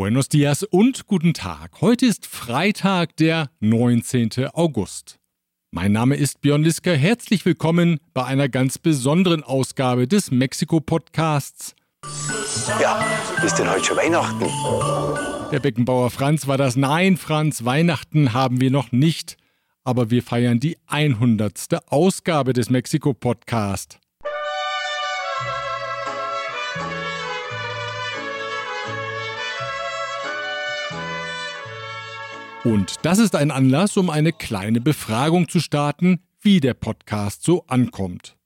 Buenos dias und guten Tag. Heute ist Freitag, der 19. August. Mein Name ist Björn Liska. Herzlich willkommen bei einer ganz besonderen Ausgabe des Mexiko-Podcasts. Ja, ist denn heute schon Weihnachten? Der Beckenbauer Franz war das. Nein, Franz, Weihnachten haben wir noch nicht. Aber wir feiern die 100. Ausgabe des Mexiko-Podcasts. Und das ist ein Anlass, um eine kleine Befragung zu starten, wie der Podcast so ankommt.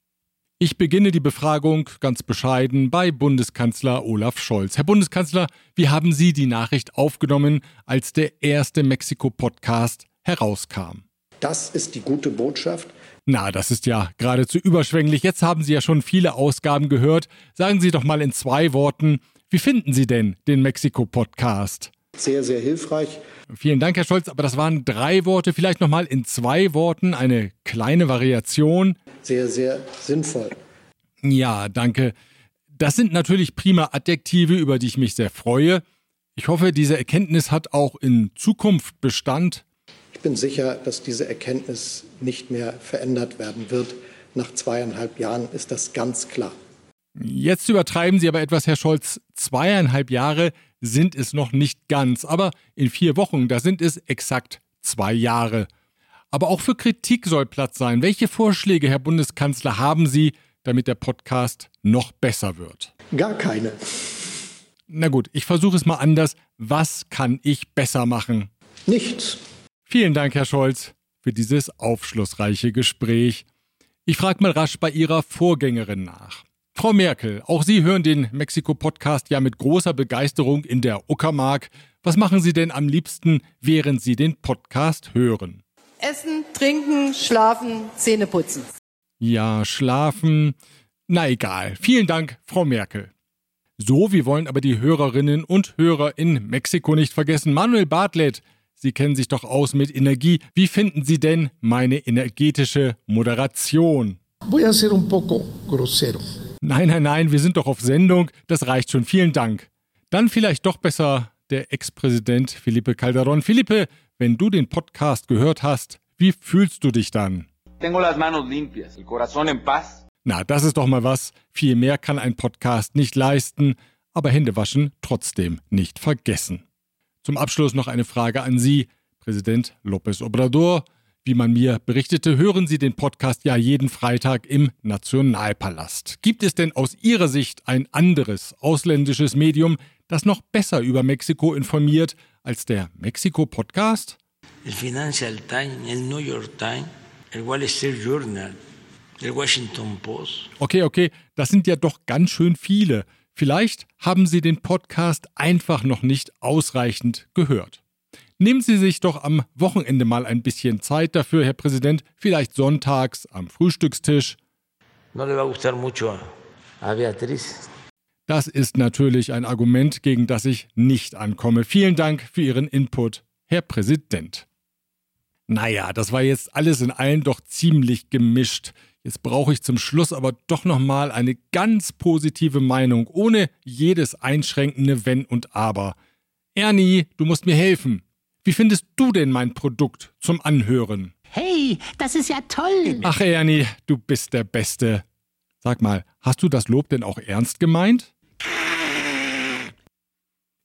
Ich beginne die Befragung ganz bescheiden bei Bundeskanzler Olaf Scholz. Herr Bundeskanzler, wie haben Sie die Nachricht aufgenommen, als der erste Mexiko-Podcast herauskam? Das ist die gute Botschaft. Na, das ist ja geradezu überschwänglich. Jetzt haben Sie ja schon viele Ausgaben gehört. Sagen Sie doch mal in zwei Worten, wie finden Sie denn den Mexiko-Podcast? Sehr, sehr hilfreich. Vielen Dank, Herr Scholz. Aber das waren drei Worte. Vielleicht nochmal in zwei Worten eine kleine Variation. Sehr, sehr sinnvoll. Ja, danke. Das sind natürlich prima Adjektive, über die ich mich sehr freue. Ich hoffe, diese Erkenntnis hat auch in Zukunft Bestand. Ich bin sicher, dass diese Erkenntnis nicht mehr verändert werden wird. Nach zweieinhalb Jahren ist das ganz klar. Jetzt übertreiben Sie aber etwas, Herr Scholz. Zweieinhalb Jahre sind es noch nicht ganz, aber in vier Wochen, da sind es exakt zwei Jahre. Aber auch für Kritik soll Platz sein. Welche Vorschläge, Herr Bundeskanzler, haben Sie, damit der Podcast noch besser wird? Gar keine. Na gut, ich versuche es mal anders. Was kann ich besser machen? Nichts. Vielen Dank, Herr Scholz, für dieses aufschlussreiche Gespräch. Ich frage mal rasch bei Ihrer Vorgängerin nach. Frau Merkel, auch Sie hören den Mexiko-Podcast ja mit großer Begeisterung in der Uckermark. Was machen Sie denn am liebsten, während Sie den Podcast hören? Essen, trinken, schlafen, Zähne putzen. Ja, schlafen. Na egal. Vielen Dank, Frau Merkel. So, wir wollen aber die Hörerinnen und Hörer in Mexiko nicht vergessen. Manuel Bartlett, Sie kennen sich doch aus mit Energie. Wie finden Sie denn meine energetische Moderation? Voy a ser un poco grosero. Nein, nein, nein, wir sind doch auf Sendung. Das reicht schon. Vielen Dank. Dann vielleicht doch besser der Ex-Präsident Felipe Calderón. Felipe, wenn du den Podcast gehört hast, wie fühlst du dich dann? Tengo las manos limpias, el corazón en paz. Na, das ist doch mal was. Viel mehr kann ein Podcast nicht leisten, aber Hände waschen trotzdem nicht vergessen. Zum Abschluss noch eine Frage an Sie, Präsident López Obrador. Wie man mir berichtete, hören Sie den Podcast ja jeden Freitag im Nationalpalast. Gibt es denn aus Ihrer Sicht ein anderes ausländisches Medium, das noch besser über Mexiko informiert als der Mexiko-Podcast? El Financial Times, el New York Times, el Wall Street Journal, el Washington Post. Okay, okay, das sind ja doch ganz schön viele. Vielleicht haben Sie den Podcast einfach noch nicht ausreichend gehört. Nehmen Sie sich doch am Wochenende mal ein bisschen Zeit dafür, Herr Präsident, vielleicht sonntags am Frühstückstisch. Das ist natürlich ein Argument, gegen das ich nicht ankomme. Vielen Dank für Ihren Input, Herr Präsident. Naja, das war jetzt alles in allen doch ziemlich gemischt. Jetzt brauche ich zum Schluss aber doch nochmal eine ganz positive Meinung, ohne jedes einschränkende Wenn und Aber. Ernie, du musst mir helfen. Wie findest du denn mein Produkt zum Anhören? Hey, das ist ja toll. Ach, Ernie, du bist der Beste. Sag mal, hast du das Lob denn auch ernst gemeint?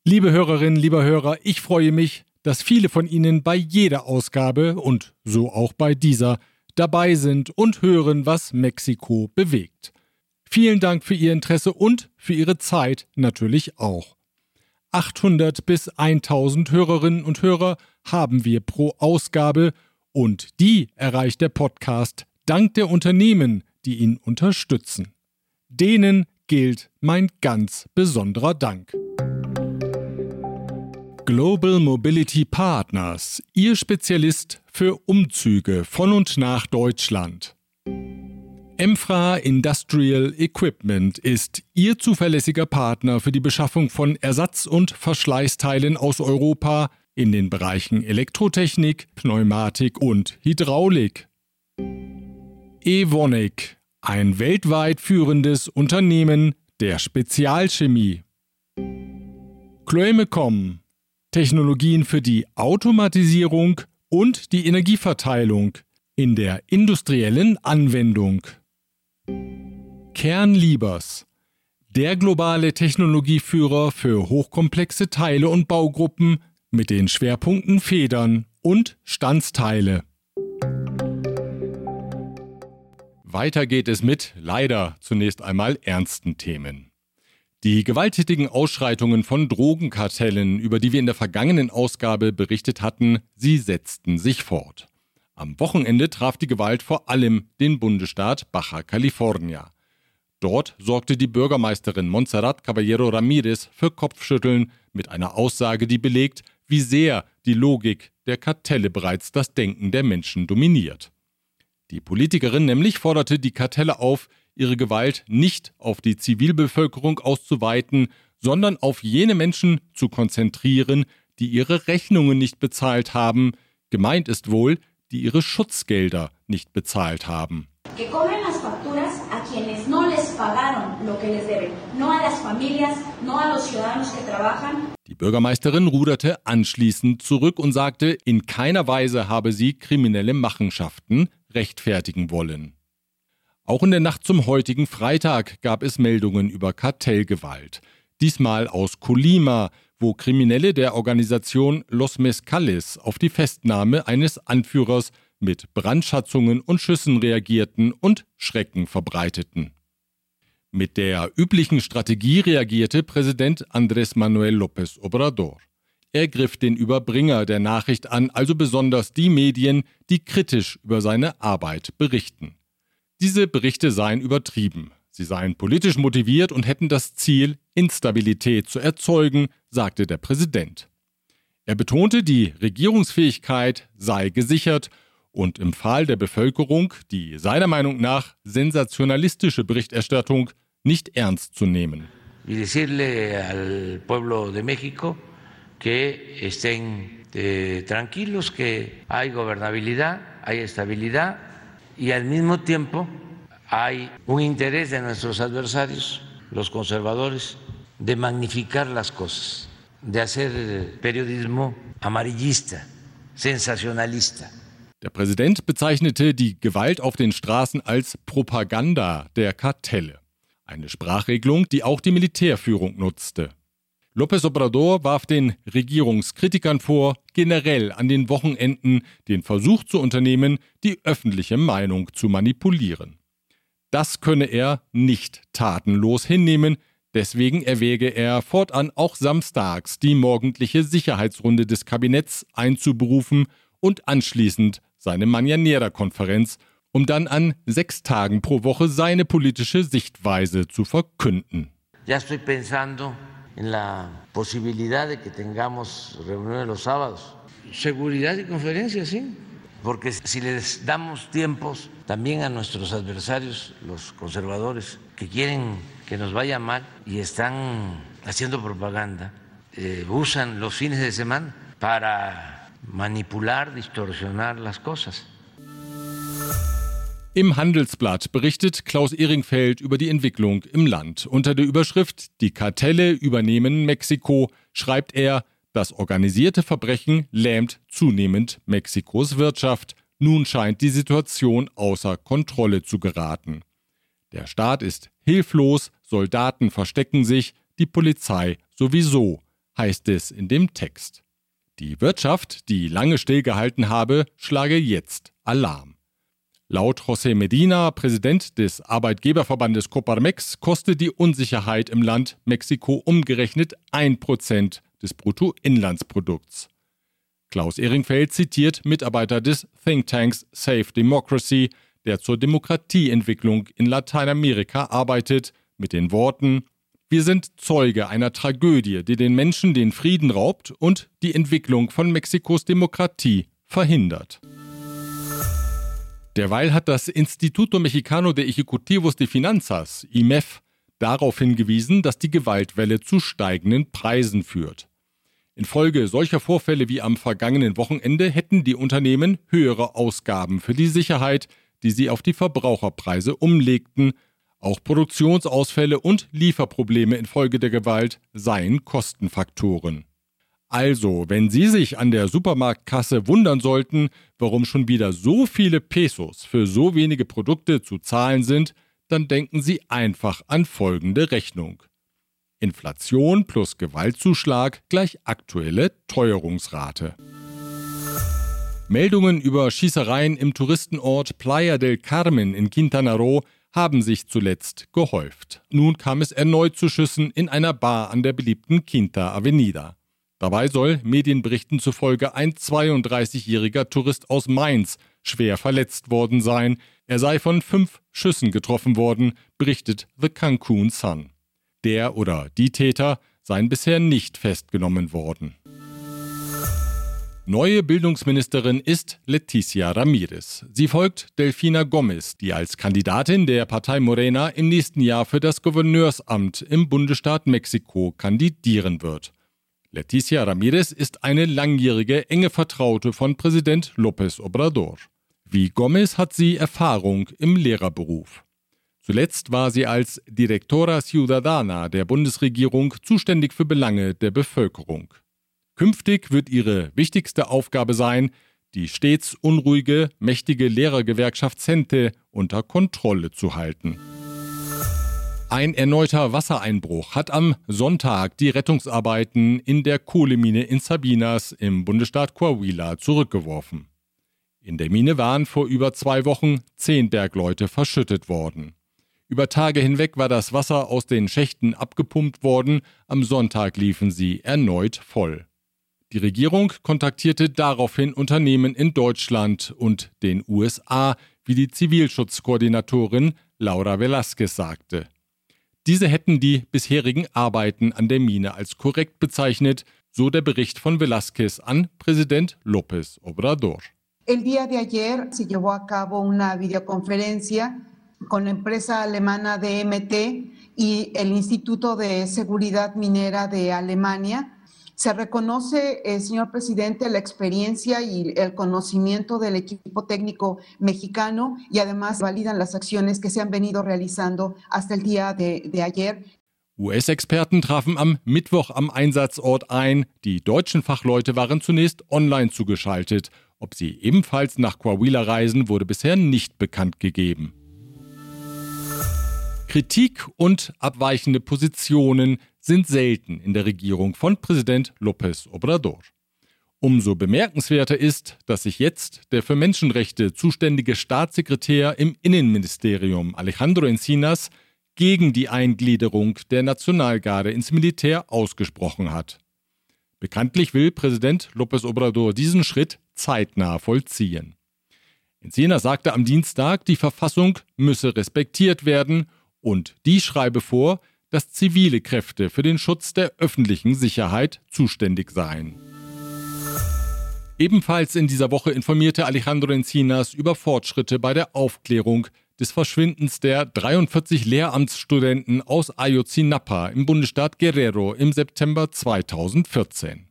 Liebe Hörerinnen, lieber Hörer, ich freue mich, dass viele von Ihnen bei jeder Ausgabe und so auch bei dieser dabei sind und hören, was Mexiko bewegt. Vielen Dank für Ihr Interesse und für Ihre Zeit natürlich auch. 800 bis 1000 Hörerinnen und Hörer haben wir pro Ausgabe und die erreicht der Podcast dank der Unternehmen, die ihn unterstützen. Denen gilt mein ganz besonderer Dank. Global Mobility Partners, Ihr Spezialist für Umzüge von und nach Deutschland. Emfra Industrial Equipment ist Ihr zuverlässiger Partner für die Beschaffung von Ersatz- und Verschleißteilen aus Europa in den Bereichen Elektrotechnik, Pneumatik und Hydraulik. Evonik, ein weltweit führendes Unternehmen der Spezialchemie. Kommen. Technologien für die Automatisierung und die Energieverteilung in der industriellen Anwendung. Kernliebers, der globale Technologieführer für hochkomplexe Teile und Baugruppen mit den Schwerpunkten Federn und Standsteile. Weiter geht es mit, leider zunächst einmal ernsten Themen. Die gewalttätigen Ausschreitungen von Drogenkartellen, über die wir in der vergangenen Ausgabe berichtet hatten, sie setzten sich fort. Am Wochenende traf die Gewalt vor allem den Bundesstaat Baja California. Dort sorgte die Bürgermeisterin Montserrat Caballero Ramirez für Kopfschütteln mit einer Aussage, die belegt, wie sehr die Logik der Kartelle bereits das Denken der Menschen dominiert. Die Politikerin nämlich forderte die Kartelle auf, ihre Gewalt nicht auf die Zivilbevölkerung auszuweiten, sondern auf jene Menschen zu konzentrieren, die ihre Rechnungen nicht bezahlt haben, gemeint ist wohl, die ihre Schutzgelder nicht bezahlt haben. Die Bürgermeisterin ruderte anschließend zurück und sagte, in keiner Weise habe sie kriminelle Machenschaften rechtfertigen wollen. Auch in der Nacht zum heutigen Freitag gab es Meldungen über Kartellgewalt. Diesmal aus Colima, wo Kriminelle der Organisation Los Mezcales auf die Festnahme eines Anführers mit Brandschatzungen und Schüssen reagierten und Schrecken verbreiteten. Mit der üblichen Strategie reagierte Präsident Andrés Manuel López Obrador. Er griff den Überbringer der Nachricht an, also besonders die Medien, die kritisch über seine Arbeit berichten. Diese Berichte seien übertrieben. Sie seien politisch motiviert und hätten das Ziel, Instabilität zu erzeugen, sagte der Präsident. Er betonte, die Regierungsfähigkeit sei gesichert und empfahl der Bevölkerung, die seiner Meinung nach sensationalistische Berichterstattung nicht ernst zu nehmen. Y decirle al pueblo de México que estén eh, tranquilos, que hay gobernabilidad, hay estabilidad y al mismo tiempo hay un interés de nuestros adversarios, los conservadores, de magnificar las cosas, de hacer periodismo amarillista, sensacionalista. Der Präsident bezeichnete die Gewalt auf den Straßen als Propaganda der Kartelle. Eine Sprachregelung, die auch die Militärführung nutzte. López Obrador warf den Regierungskritikern vor, generell an den Wochenenden den Versuch zu unternehmen, die öffentliche Meinung zu manipulieren. Das könne er nicht tatenlos hinnehmen, deswegen erwäge er fortan auch samstags die morgendliche Sicherheitsrunde des Kabinetts einzuberufen und anschließend seine Mañanera-Konferenz, um dann an sechs Tagen pro Woche seine politische Sichtweise zu verkünden. Ya estoy pensando en la posibilidad de que tengamos reuniones los sábados. Seguridad y conferencias, sí. Porque si les damos tiempos también a nuestros adversarios, los conservadores, que quieren que nos vaya mal y están haciendo propaganda, eh, usan los fines de semana para manipular, distorsionar las cosas. Im Handelsblatt berichtet Klaus Ehringfeld über die Entwicklung im Land. Unter der Überschrift Die Kartelle übernehmen Mexiko schreibt er, das organisierte Verbrechen lähmt zunehmend Mexikos Wirtschaft. Nun scheint die Situation außer Kontrolle zu geraten. Der Staat ist hilflos, Soldaten verstecken sich, die Polizei sowieso, heißt es in dem Text. Die Wirtschaft, die lange stillgehalten habe, schlage jetzt Alarm. Laut José Medina, Präsident des Arbeitgeberverbandes Coparmex, kostet die Unsicherheit im Land Mexiko umgerechnet 1% des Bruttoinlandsprodukts. Klaus Ehringfeld zitiert Mitarbeiter des Thinktanks Safe Democracy, der zur Demokratieentwicklung in Lateinamerika arbeitet, mit den Worten Wir sind Zeuge einer Tragödie, die den Menschen den Frieden raubt und die Entwicklung von Mexikos Demokratie verhindert. Derweil hat das Instituto Mexicano de Ejecutivos de Finanzas, IMEF, darauf hingewiesen, dass die Gewaltwelle zu steigenden Preisen führt. Infolge solcher Vorfälle wie am vergangenen Wochenende hätten die Unternehmen höhere Ausgaben für die Sicherheit, die sie auf die Verbraucherpreise umlegten. Auch Produktionsausfälle und Lieferprobleme infolge der Gewalt seien Kostenfaktoren. Also, wenn Sie sich an der Supermarktkasse wundern sollten, warum schon wieder so viele Pesos für so wenige Produkte zu zahlen sind, dann denken Sie einfach an folgende Rechnung. Inflation plus Gewaltzuschlag gleich aktuelle Teuerungsrate. Meldungen über Schießereien im Touristenort Playa del Carmen in Quintana Roo haben sich zuletzt gehäuft. Nun kam es erneut zu Schüssen in einer Bar an der beliebten Quinta Avenida. Dabei soll Medienberichten zufolge ein 32-jähriger Tourist aus Mainz schwer verletzt worden sein. Er sei von fünf Schüssen getroffen worden, berichtet The Cancun Sun. Der oder die Täter seien bisher nicht festgenommen worden. Neue Bildungsministerin ist Leticia Ramirez. Sie folgt Delfina Gomez, die als Kandidatin der Partei Morena im nächsten Jahr für das Gouverneursamt im Bundesstaat Mexiko kandidieren wird. Leticia Ramirez ist eine langjährige enge Vertraute von Präsident López Obrador. Wie Gomez hat sie Erfahrung im Lehrerberuf. Zuletzt war sie als Directora Ciudadana der Bundesregierung zuständig für Belange der Bevölkerung. Künftig wird ihre wichtigste Aufgabe sein, die stets unruhige, mächtige Lehrergewerkschaft Cente unter Kontrolle zu halten. Ein erneuter Wassereinbruch hat am Sonntag die Rettungsarbeiten in der Kohlemine in Sabinas im Bundesstaat Coahuila zurückgeworfen. In der Mine waren vor über zwei Wochen zehn Bergleute verschüttet worden. Über Tage hinweg war das Wasser aus den Schächten abgepumpt worden, am Sonntag liefen sie erneut voll. Die Regierung kontaktierte daraufhin Unternehmen in Deutschland und den USA, wie die Zivilschutzkoordinatorin Laura Velasquez sagte. Diese hätten die bisherigen Arbeiten an der Mine als korrekt bezeichnet, so der Bericht von Velasquez an Präsident López Obrador. El día de ayer se llevó a cabo una videoconferencia con la empresa alemana DMT y el Instituto de Seguridad Minera de Alemania Se reconoce, eh, señor presidente, la experiencia y el conocimiento del equipo técnico mexicano y además validan las acciones que se han venido realizando hasta el día de, de ayer. US-Experten trafen am Mittwoch am Einsatzort ein. Die deutschen Fachleute waren zunächst online zugeschaltet. Ob sie ebenfalls nach Coahuila reisen, wurde bisher nicht bekannt gegeben. Kritik und abweichende Positionen sind selten in der Regierung von Präsident López Obrador. Umso bemerkenswerter ist, dass sich jetzt der für Menschenrechte zuständige Staatssekretär im Innenministerium Alejandro Encinas gegen die Eingliederung der Nationalgarde ins Militär ausgesprochen hat. Bekanntlich will Präsident López Obrador diesen Schritt zeitnah vollziehen. Encinas sagte am Dienstag, die Verfassung müsse respektiert werden und die schreibe vor, dass zivile Kräfte für den Schutz der öffentlichen Sicherheit zuständig seien. Ebenfalls in dieser Woche informierte Alejandro Encinas über Fortschritte bei der Aufklärung des Verschwindens der 43 Lehramtsstudenten aus Ayotzinapa im Bundesstaat Guerrero im September 2014.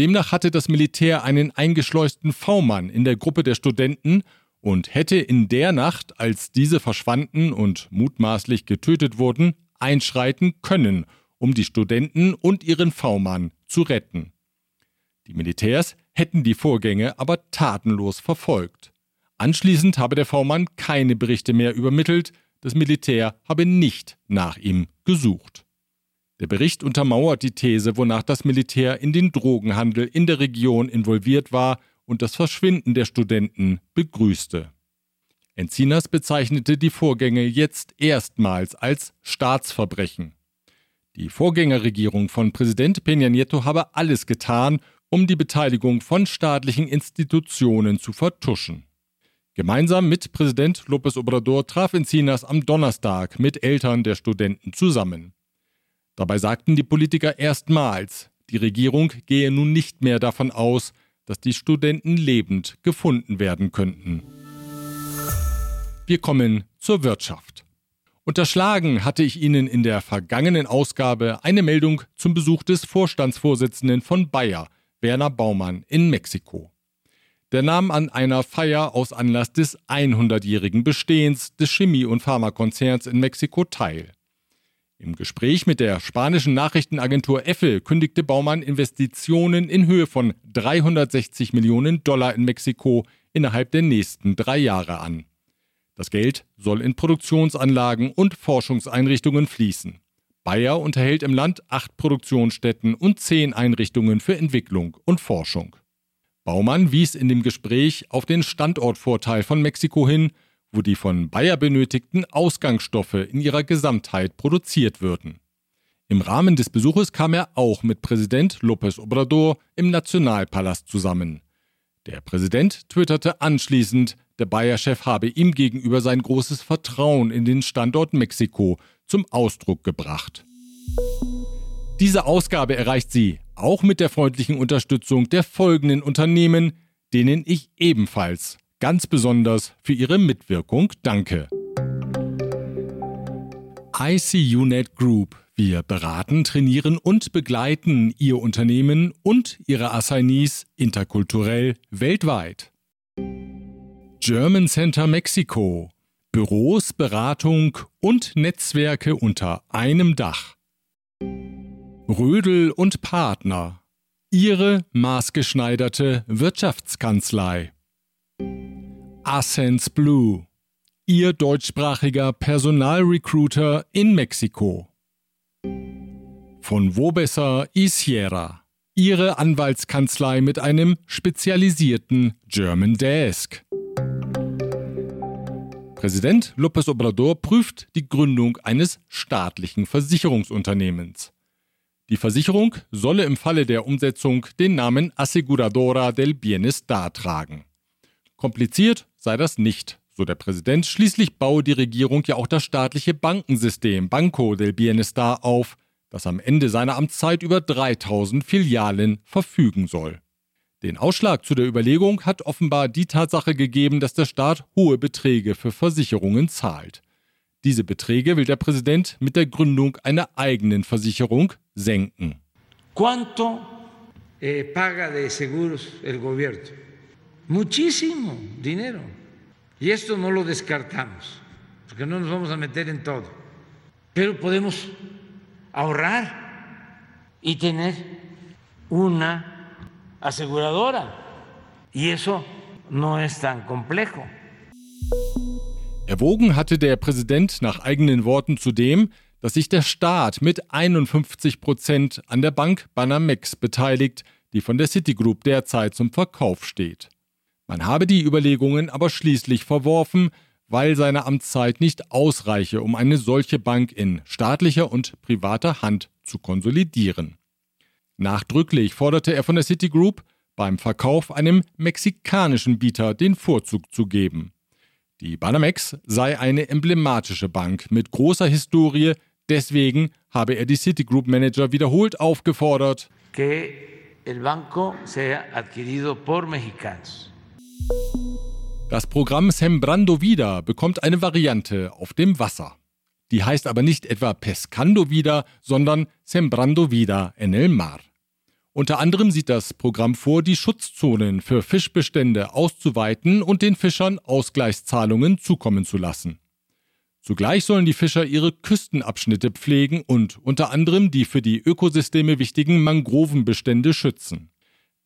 Demnach hatte das Militär einen eingeschleusten V-Mann in der Gruppe der Studenten und hätte in der Nacht, als diese verschwanden und mutmaßlich getötet wurden, einschreiten können, um die Studenten und ihren V-Mann zu retten. Die Militärs hätten die Vorgänge aber tatenlos verfolgt. Anschließend habe der V-Mann keine Berichte mehr übermittelt, das Militär habe nicht nach ihm gesucht. Der Bericht untermauert die These, wonach das Militär in den Drogenhandel in der Region involviert war und das Verschwinden der Studenten begrüßte. Encinas bezeichnete die Vorgänge jetzt erstmals als Staatsverbrechen. Die Vorgängerregierung von Präsident Peña Nieto habe alles getan, um die Beteiligung von staatlichen Institutionen zu vertuschen. Gemeinsam mit Präsident López Obrador traf Encinas am Donnerstag mit Eltern der Studenten zusammen. Dabei sagten die Politiker erstmals, die Regierung gehe nun nicht mehr davon aus, dass die Studenten lebend gefunden werden könnten. Wir kommen zur Wirtschaft. Unterschlagen hatte ich Ihnen in der vergangenen Ausgabe eine Meldung zum Besuch des Vorstandsvorsitzenden von Bayer, Werner Baumann, in Mexiko. der nahm an einer Feier aus Anlass des 100-jährigen Bestehens des Chemie- und Pharmakonzerns in Mexiko teil. Im Gespräch mit der spanischen Nachrichtenagentur EFE kündigte Baumann Investitionen in Höhe von 360 Millionen Dollar in Mexiko innerhalb der nächsten drei Jahre an. Das Geld soll in Produktionsanlagen und Forschungseinrichtungen fließen. Bayer unterhält im Land acht Produktionsstätten und zehn Einrichtungen für Entwicklung und Forschung. Baumann wies in dem Gespräch auf den Standortvorteil von Mexiko hin, wo die von Bayer benötigten Ausgangsstoffe in ihrer Gesamtheit produziert würden. Im Rahmen des Besuches kam er auch mit Präsident López Obrador im Nationalpalast zusammen. Der Präsident twitterte anschließend, der Bayer-Chef habe ihm gegenüber sein großes Vertrauen in den Standort Mexiko zum Ausdruck gebracht. Diese Ausgabe erreicht Sie auch mit der freundlichen Unterstützung der folgenden Unternehmen, denen ich ebenfalls ganz besonders für Ihre Mitwirkung danke. ICUNet Group. Wir beraten, trainieren und begleiten Ihr Unternehmen und Ihre Assignees interkulturell weltweit. German Center Mexiko. Büros, Beratung und Netzwerke unter einem Dach. Rödel und Partner. Ihre maßgeschneiderte Wirtschaftskanzlei. Ascens Blue. Ihr deutschsprachiger Personalrecruiter in Mexiko. Von Wobesser y Sierra. Ihre Anwaltskanzlei mit einem spezialisierten German Desk. Präsident López Obrador prüft die Gründung eines staatlichen Versicherungsunternehmens. Die Versicherung solle im Falle der Umsetzung den Namen Aseguradora del Bienestar tragen. Kompliziert sei das nicht, so der Präsident. Schließlich baue die Regierung ja auch das staatliche Bankensystem Banco del Bienestar auf, das am Ende seiner Amtszeit über 3000 Filialen verfügen soll. Den Ausschlag zu der Überlegung hat offenbar die Tatsache gegeben, dass der Staat hohe Beträge für Versicherungen zahlt. Diese Beträge will der Präsident mit der Gründung einer eigenen Versicherung senken. ¿Cuánto eh, paga de seguros el gobierno? Muchísimo dinero. Y esto no lo descartamos, porque no nos vamos a meter en todo. Pero podemos ahorrar y tener una aseguradora. Y eso no es tan complejo. Erwogen hatte der Präsident nach eigenen Worten zudem, dass sich der Staat mit 51 Prozent an der Bank Banamex beteiligt, die von der Citigroup derzeit zum Verkauf steht. Man habe die Überlegungen aber schließlich verworfen, weil seine Amtszeit nicht ausreiche, um eine solche Bank in staatlicher und privater Hand zu konsolidieren. Nachdrücklich forderte er von der Citigroup, beim Verkauf einem mexikanischen Bieter den Vorzug zu geben. Die Banamex sei eine emblematische Bank mit großer Historie, deswegen habe er die Citigroup Manager wiederholt aufgefordert, que el banco sea adquirido por mexicanos. Das Programm Sembrando Vida bekommt eine Variante auf dem Wasser. Die heißt aber nicht etwa Pescando Vida, sondern Sembrando Vida en el Mar. Unter anderem sieht das Programm vor, die Schutzzonen für Fischbestände auszuweiten und den Fischern Ausgleichszahlungen zukommen zu lassen. Zugleich sollen die Fischer ihre Küstenabschnitte pflegen und unter anderem die für die Ökosysteme wichtigen Mangrovenbestände schützen.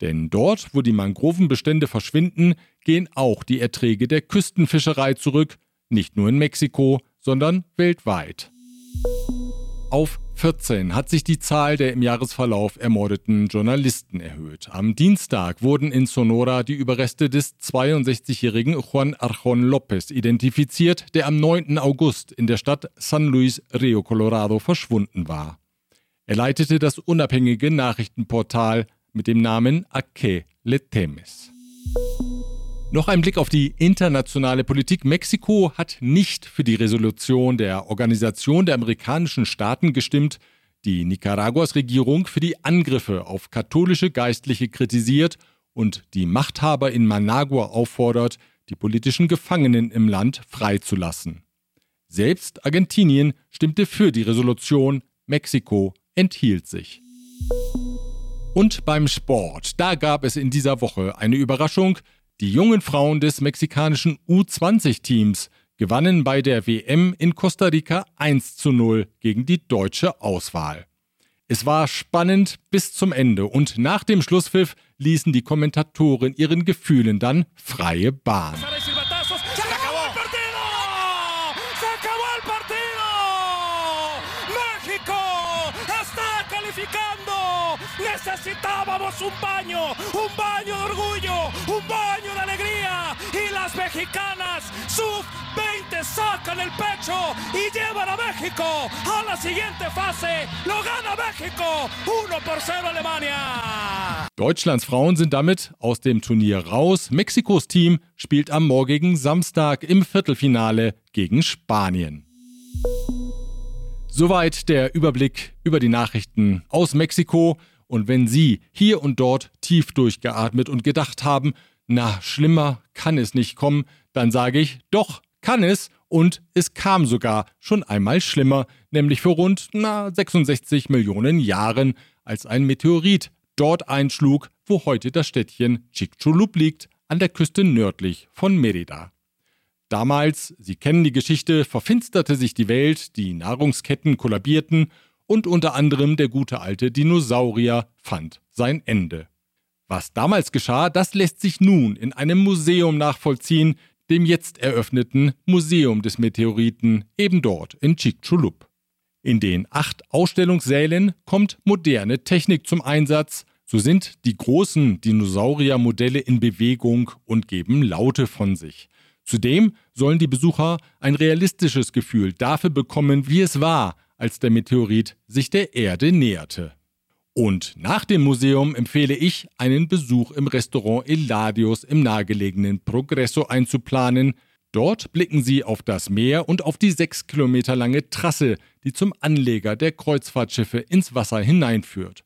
Denn dort, wo die Mangrovenbestände verschwinden, gehen auch die Erträge der Küstenfischerei zurück, nicht nur in Mexiko, sondern weltweit. Auf 14 hat sich die Zahl der im Jahresverlauf ermordeten Journalisten erhöht. Am Dienstag wurden in Sonora die Überreste des 62-jährigen Juan Arjon López identifiziert, der am 9. August in der Stadt San Luis Rio Colorado verschwunden war. Er leitete das unabhängige Nachrichtenportal mit dem Namen Aque Le Temes. Noch ein Blick auf die internationale Politik. Mexiko hat nicht für die Resolution der Organisation der amerikanischen Staaten gestimmt, die Nicaraguas Regierung für die Angriffe auf katholische Geistliche kritisiert und die Machthaber in Managua auffordert, die politischen Gefangenen im Land freizulassen. Selbst Argentinien stimmte für die Resolution, Mexiko enthielt sich. Und beim Sport, da gab es in dieser Woche eine Überraschung, Die jungen Frauen des mexikanischen U20-Teams gewannen bei der WM in Costa Rica 1 zu 0 gegen die deutsche Auswahl. Es war spannend bis zum Ende und nach dem Schlusspfiff ließen die Kommentatoren ihren Gefühlen dann freie Bahn. Necesitábamos un baño, un baño de orgullo, un baño de alegría. Y las mexicanas, sub-20, sacan el pecho y llevan a México a la siguiente fase. Lo gana México, 1 por 0 Alemania. Deutschlands Frauen sind damit aus dem Turnier raus. Mexikos Team spielt am morgigen Samstag im Viertelfinale gegen Spanien. Soweit der Überblick über die Nachrichten aus Mexiko. Und wenn Sie hier und dort tief durchgeatmet und gedacht haben, na, schlimmer kann es nicht kommen, dann sage ich, doch, kann es. Und es kam sogar schon einmal schlimmer, nämlich vor rund na, 66 Millionen Jahren, als ein Meteorit dort einschlug, wo heute das Städtchen Chicxulub liegt, an der Küste nördlich von Merida. Damals, Sie kennen die Geschichte, verfinsterte sich die Welt, die Nahrungsketten kollabierten und unter anderem der gute alte Dinosaurier fand sein Ende. Was damals geschah, das lässt sich nun in einem Museum nachvollziehen, dem jetzt eröffneten Museum des Meteoriten, eben dort in Chicxulub. In den acht Ausstellungssälen kommt moderne Technik zum Einsatz, so sind die großen Dinosauriermodelle in Bewegung und geben Laute von sich. Zudem sollen die Besucher ein realistisches Gefühl dafür bekommen, wie es war, als der Meteorit sich der Erde näherte. Und nach dem Museum empfehle ich, einen Besuch im Restaurant Eladius im nahegelegenen Progresso einzuplanen. Dort blicken Sie auf das Meer und auf die sechs Kilometer lange Trasse, die zum Anleger der Kreuzfahrtschiffe ins Wasser hineinführt.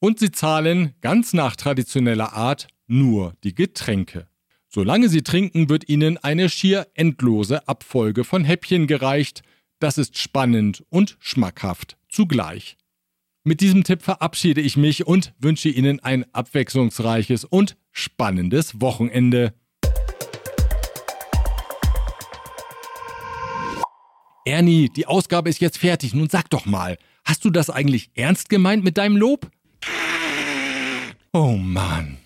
Und Sie zahlen, ganz nach traditioneller Art, nur die Getränke. Solange Sie trinken, wird Ihnen eine schier endlose Abfolge von Häppchen gereicht, das ist spannend und schmackhaft zugleich. Mit diesem Tipp verabschiede ich mich und wünsche Ihnen ein abwechslungsreiches und spannendes Wochenende. Ernie, die Ausgabe ist jetzt fertig. Nun sag doch mal, hast du das eigentlich ernst gemeint mit deinem Lob? Oh Mann.